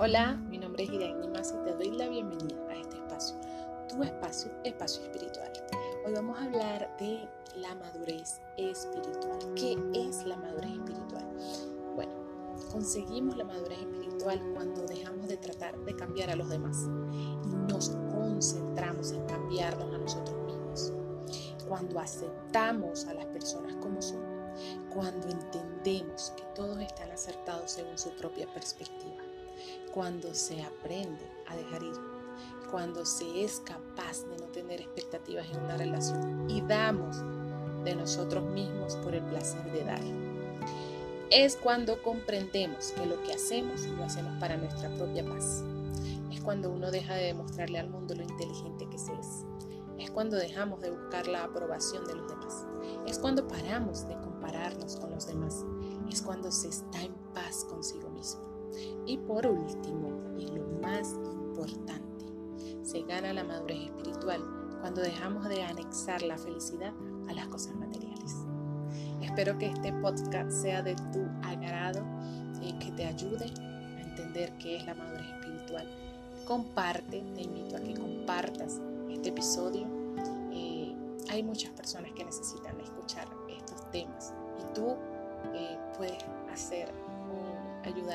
Hola, mi nombre es Irene Nimas y te doy la bienvenida a este espacio, tu espacio, espacio espiritual. Hoy vamos a hablar de la madurez espiritual. ¿Qué es la madurez espiritual? Bueno, conseguimos la madurez espiritual cuando dejamos de tratar de cambiar a los demás y nos concentramos en cambiarnos a nosotros mismos. Cuando aceptamos a las personas como son, cuando entendemos que todos están acertados según su propia perspectiva cuando se aprende a dejar ir, cuando se es capaz de no tener expectativas en una relación y damos de nosotros mismos por el placer de dar. Es cuando comprendemos que lo que hacemos lo hacemos para nuestra propia paz. Es cuando uno deja de demostrarle al mundo lo inteligente que se es. Es cuando dejamos de buscar la aprobación de los demás. Es cuando paramos de compararnos con los demás. Es cuando se está en paz consigo mismo. Y por último, y lo más importante, se gana la madurez espiritual cuando dejamos de anexar la felicidad a las cosas materiales. Espero que este podcast sea de tu agrado y que te ayude a entender qué es la madurez espiritual. Comparte, te invito a que compartas este episodio. Eh, hay muchas personas que necesitan escuchar estos temas y tú eh, puedes hacer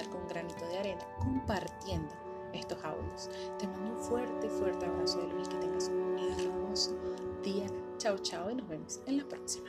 con granito de arena compartiendo estos audios. Te mando un fuerte, fuerte abrazo de luz que tengas un hermoso día. Chao, chao y nos vemos en la próxima.